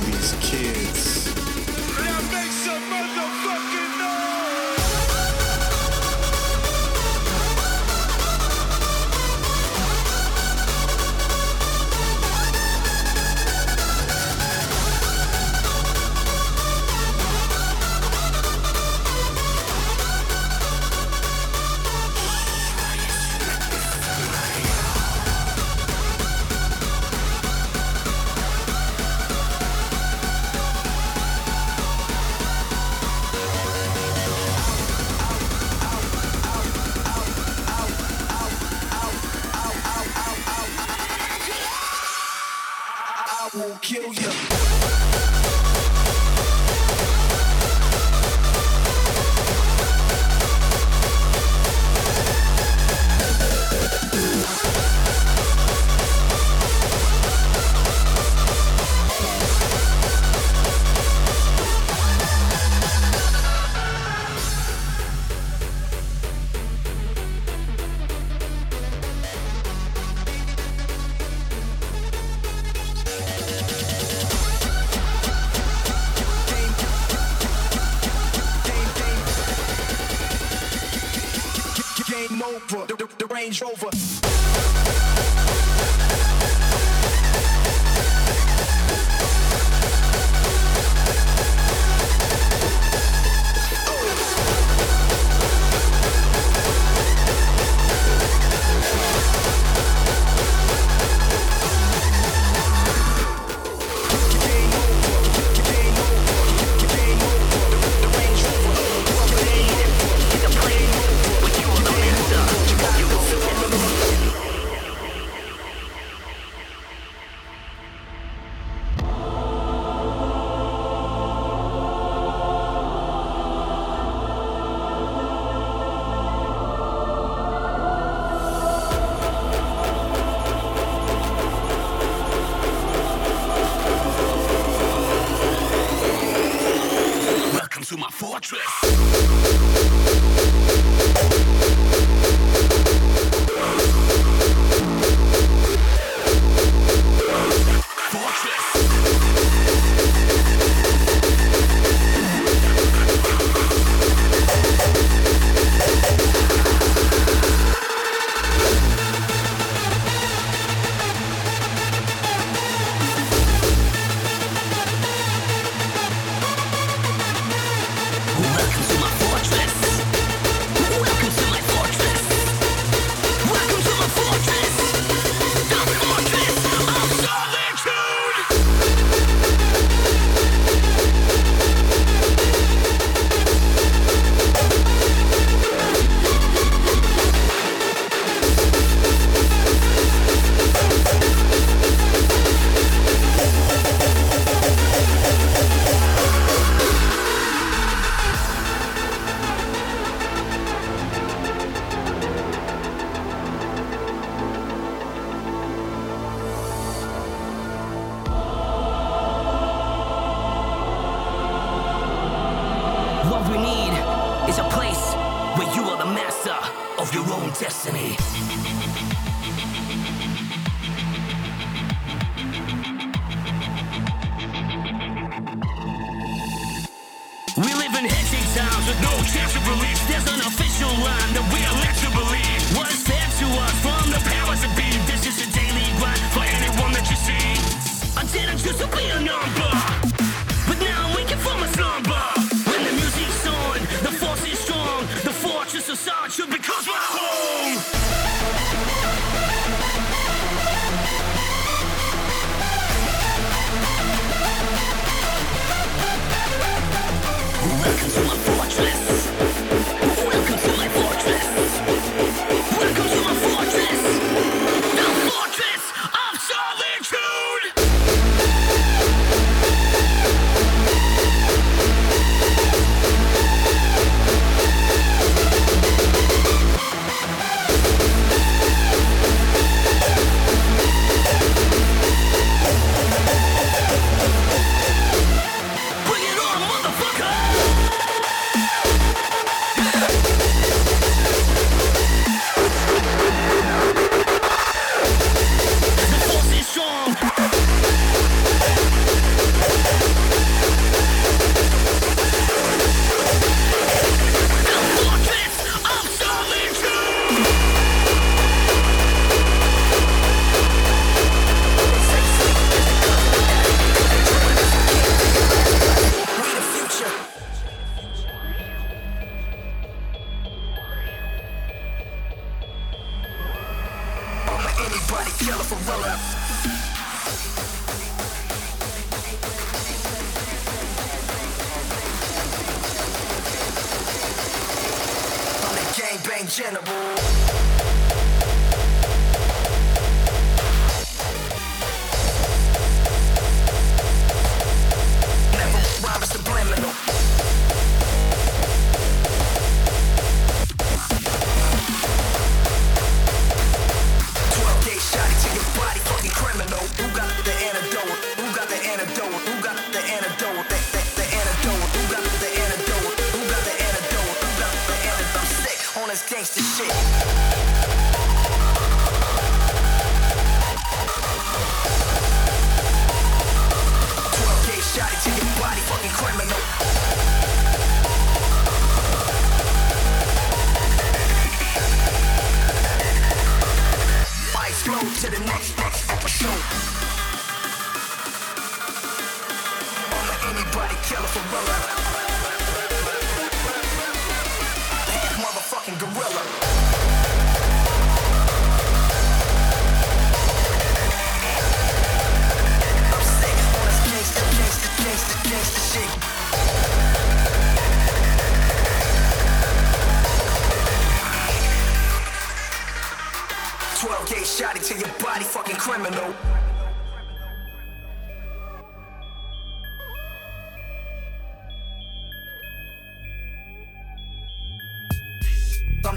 Range ハハハハ!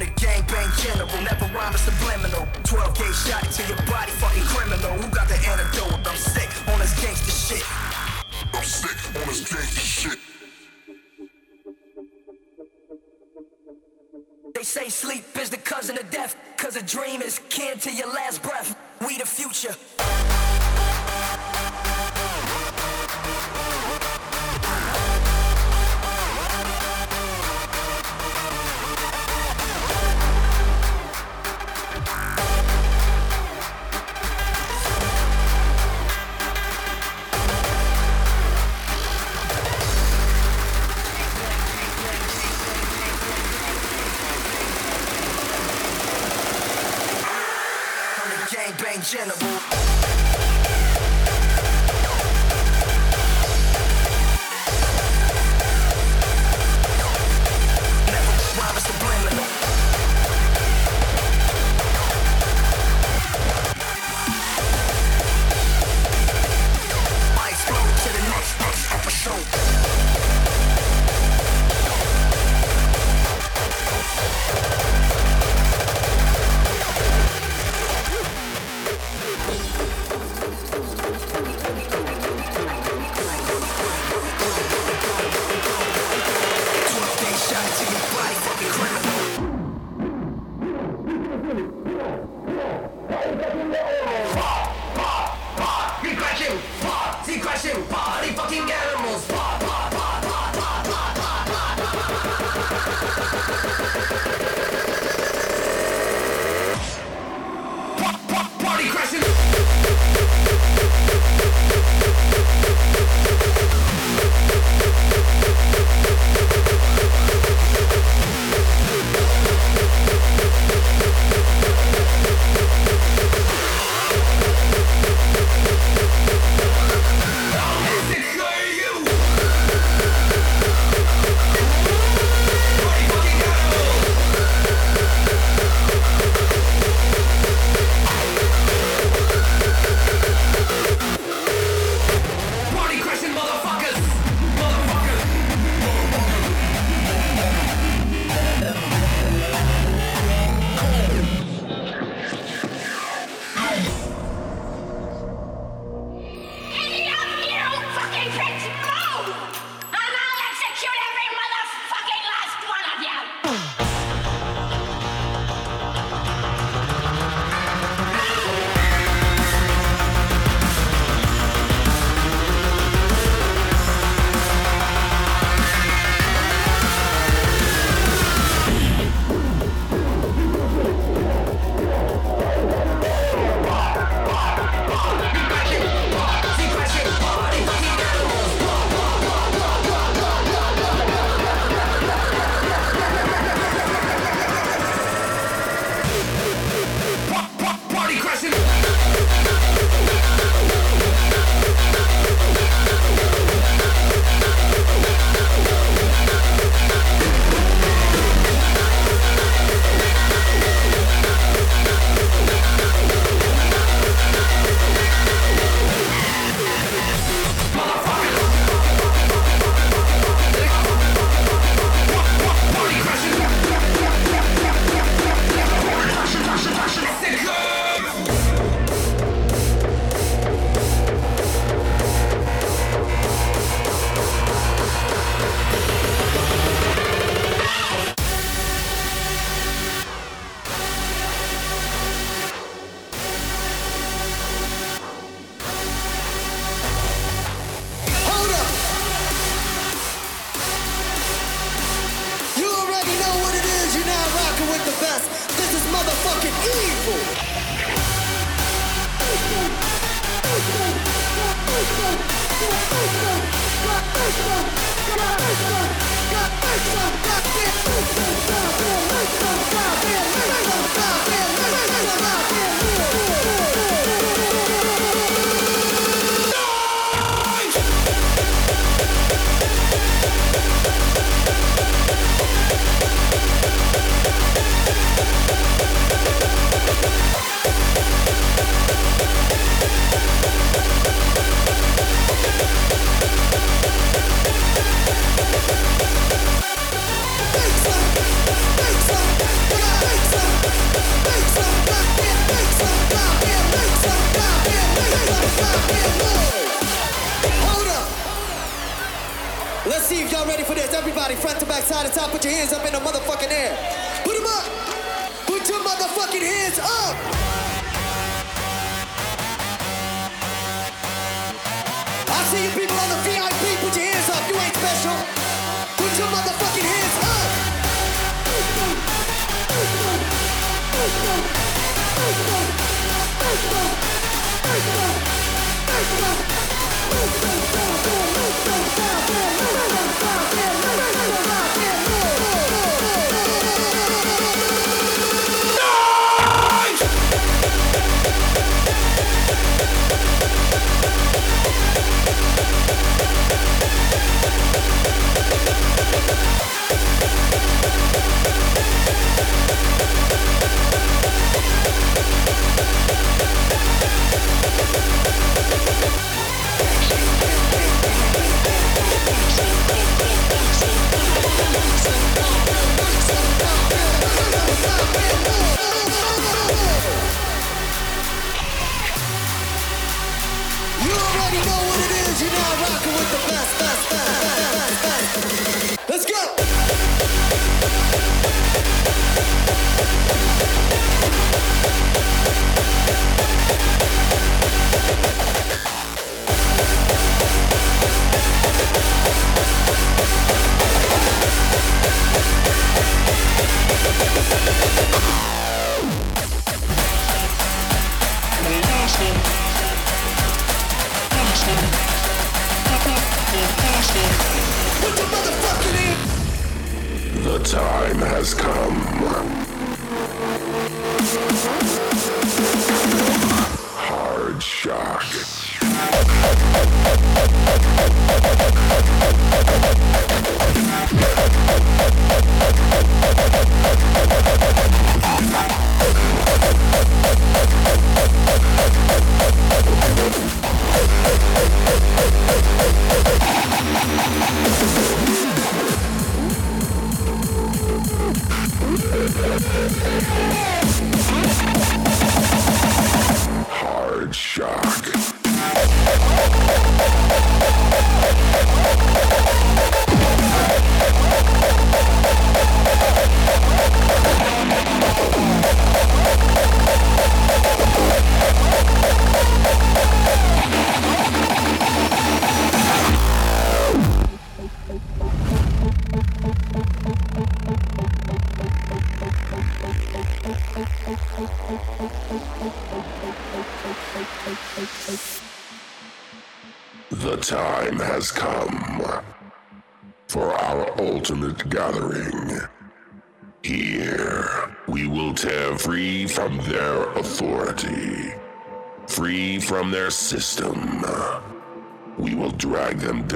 the gangbang general, never rhyme is subliminal. 12 gauge shot into your body, fucking criminal. Who got the antidote? I'm sick on this gangster shit. I'm sick on this gangster shit. They say sleep is the cousin of death, cause a dream is kin to your last breath. We the future. with the best. This is motherfucking evil. Got. see if y'all ready for this. Everybody, front to back, side to top, put your hands up in the motherfucking air. Put them up. Put your motherfucking hands up. I see you people on the VIP, put your hands up, you ain't special. Put your motherfucking hands up. Earthbound, earthbound, earthbound, earthbound, earthbound.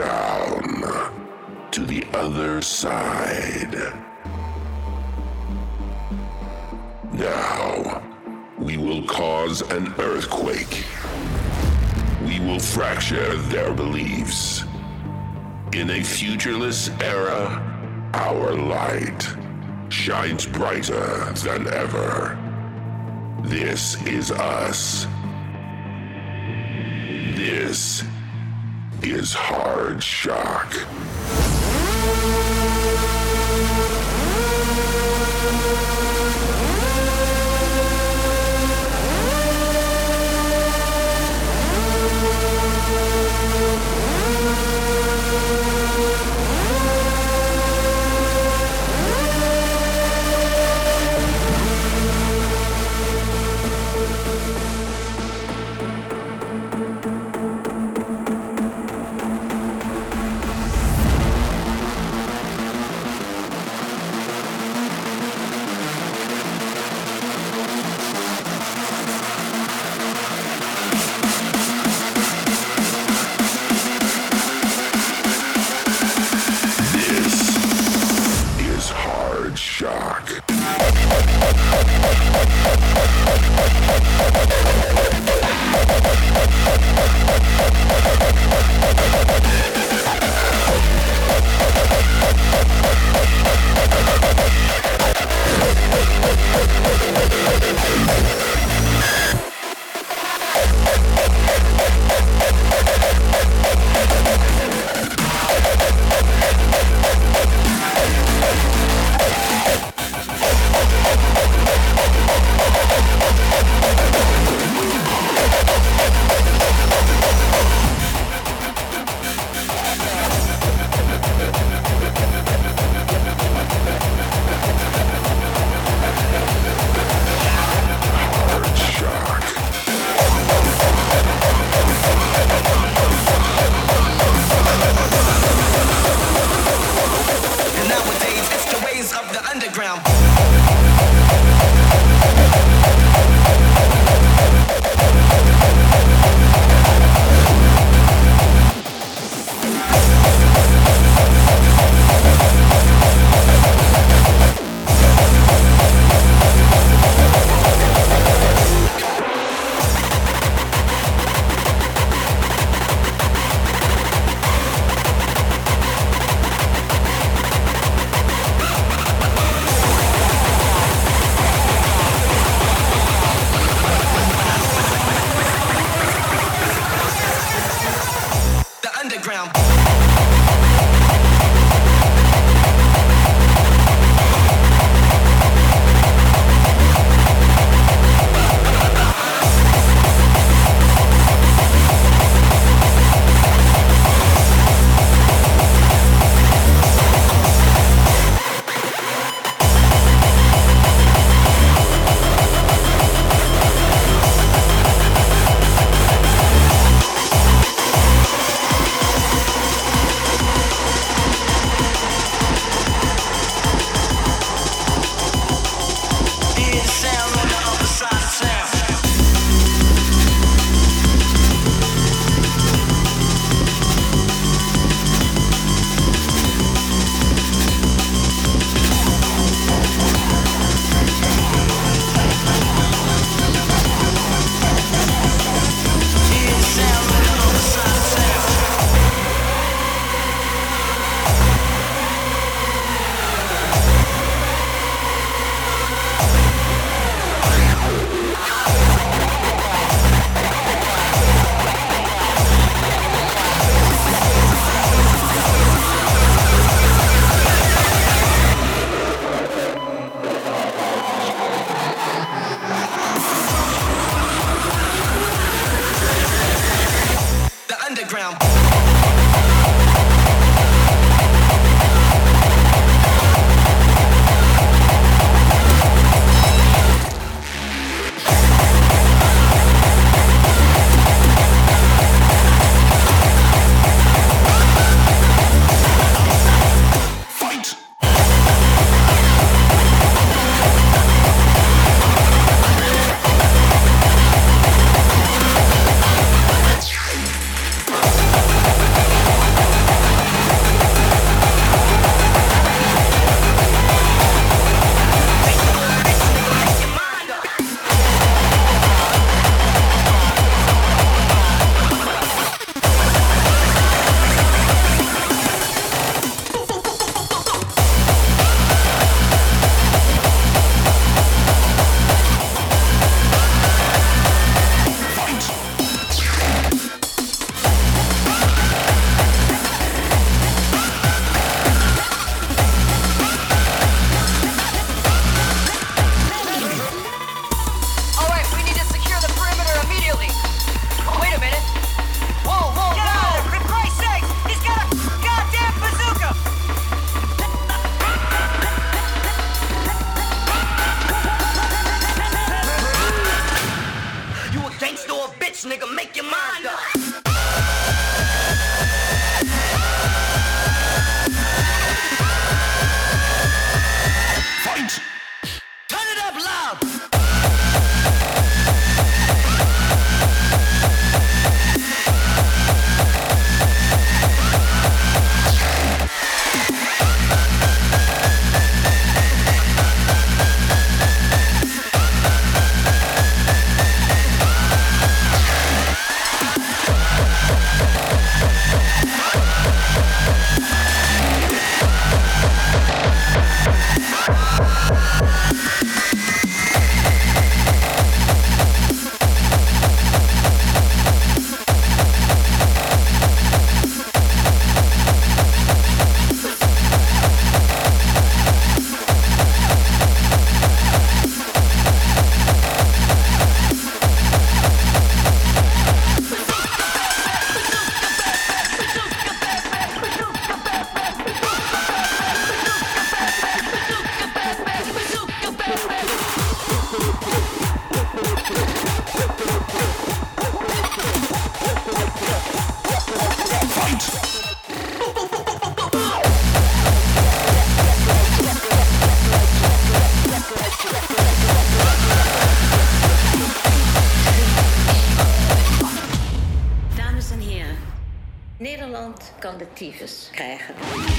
Down to the other side. Now, we will cause an earthquake we will fracture their beliefs. In a futureless era, our light shines brighter than ever. This is us. This is Hardshock. Tyfus krijgen.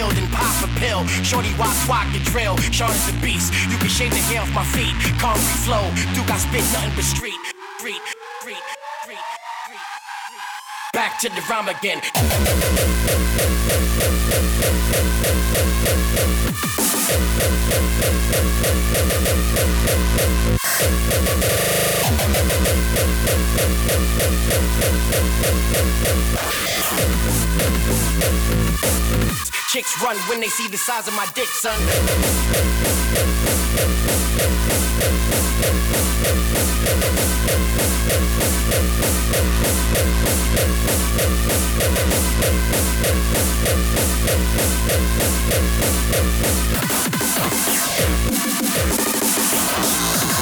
Pot and pop a pill. Shorty walk, swat your drill. Sean is a beast. You can shave the hair off my feet. Concrete flow. Duke, I spit nothing but street. Street, street, street, street, street. Back to the rhyme again. Chicks run when they see the size of my dick, son.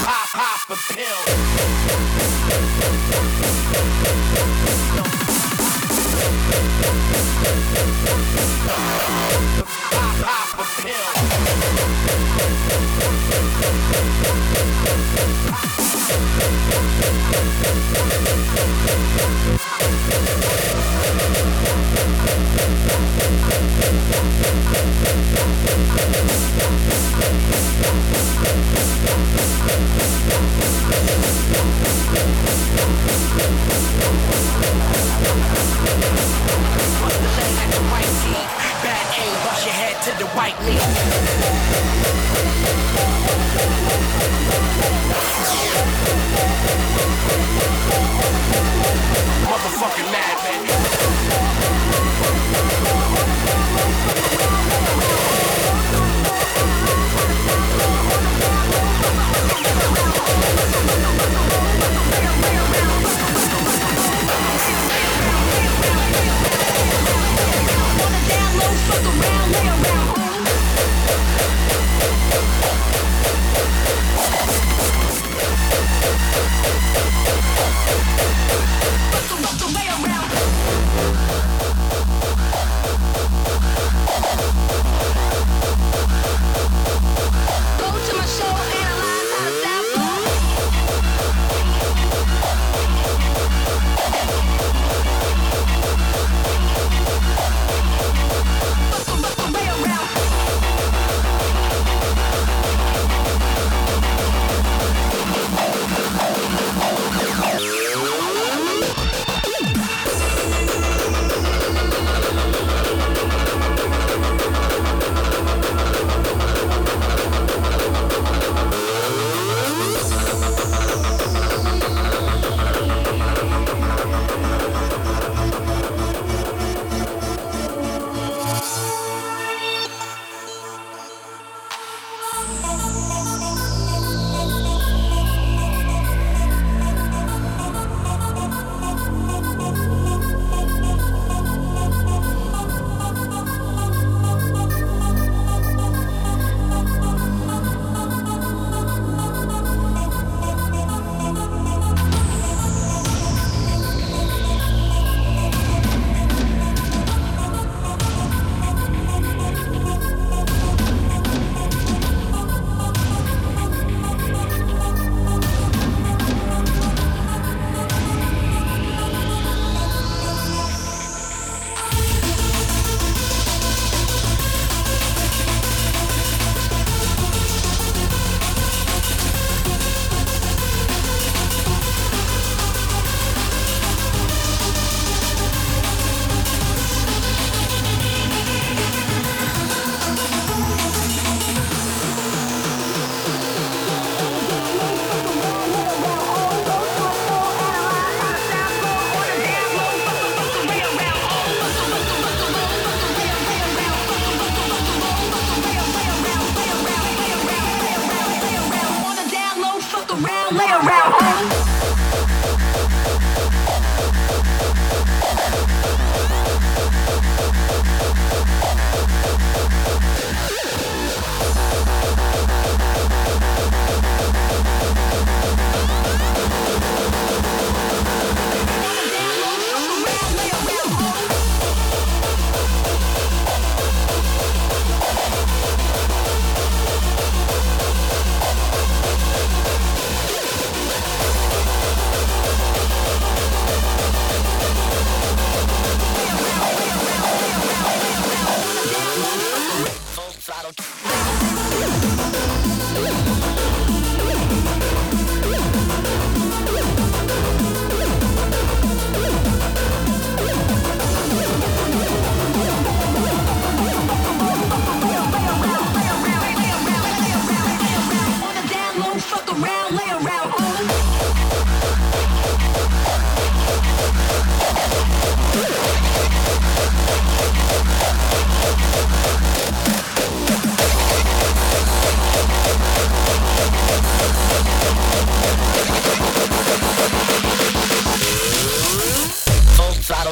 Pop, pop a pill. The white meat. Motherfucking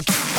don't.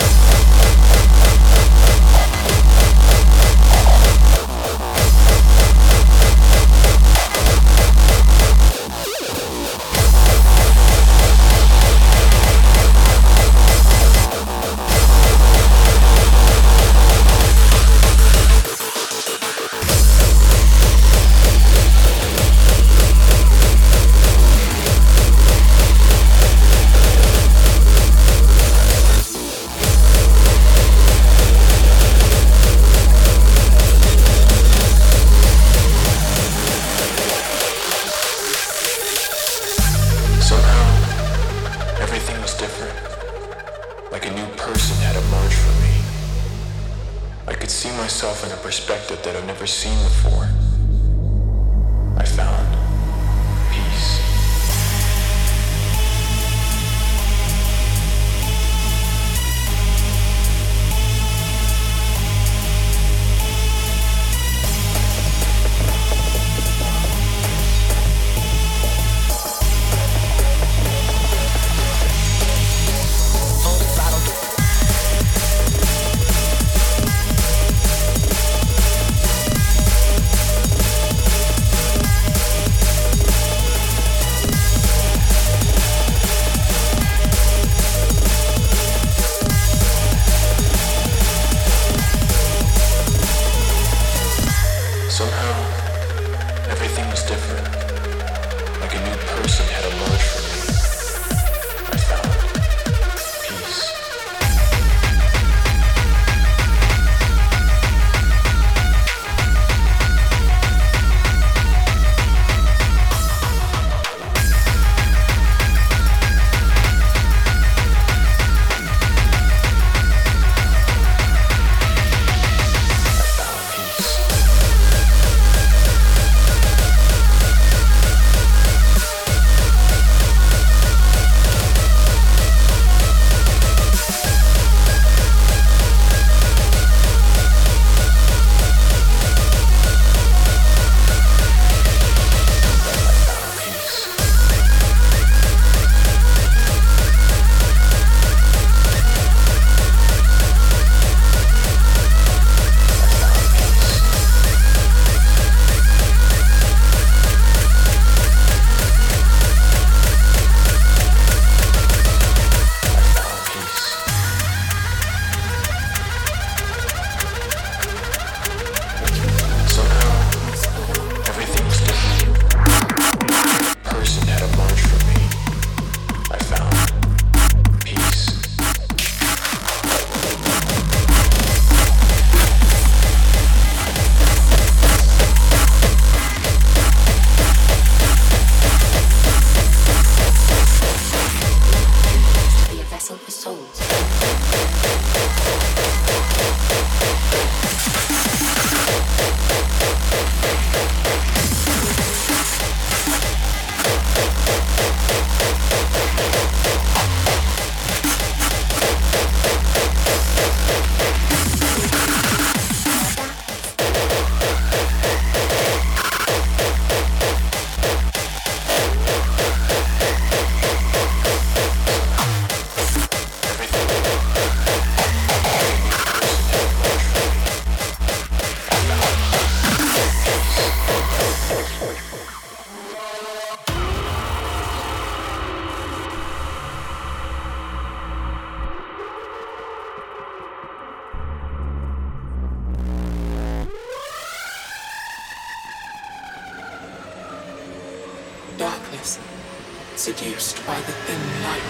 by the thin light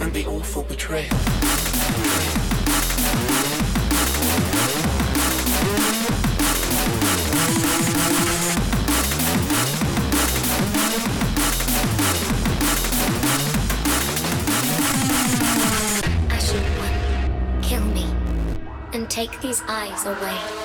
and the awful betrayal. Ashen One, kill me and take these eyes away.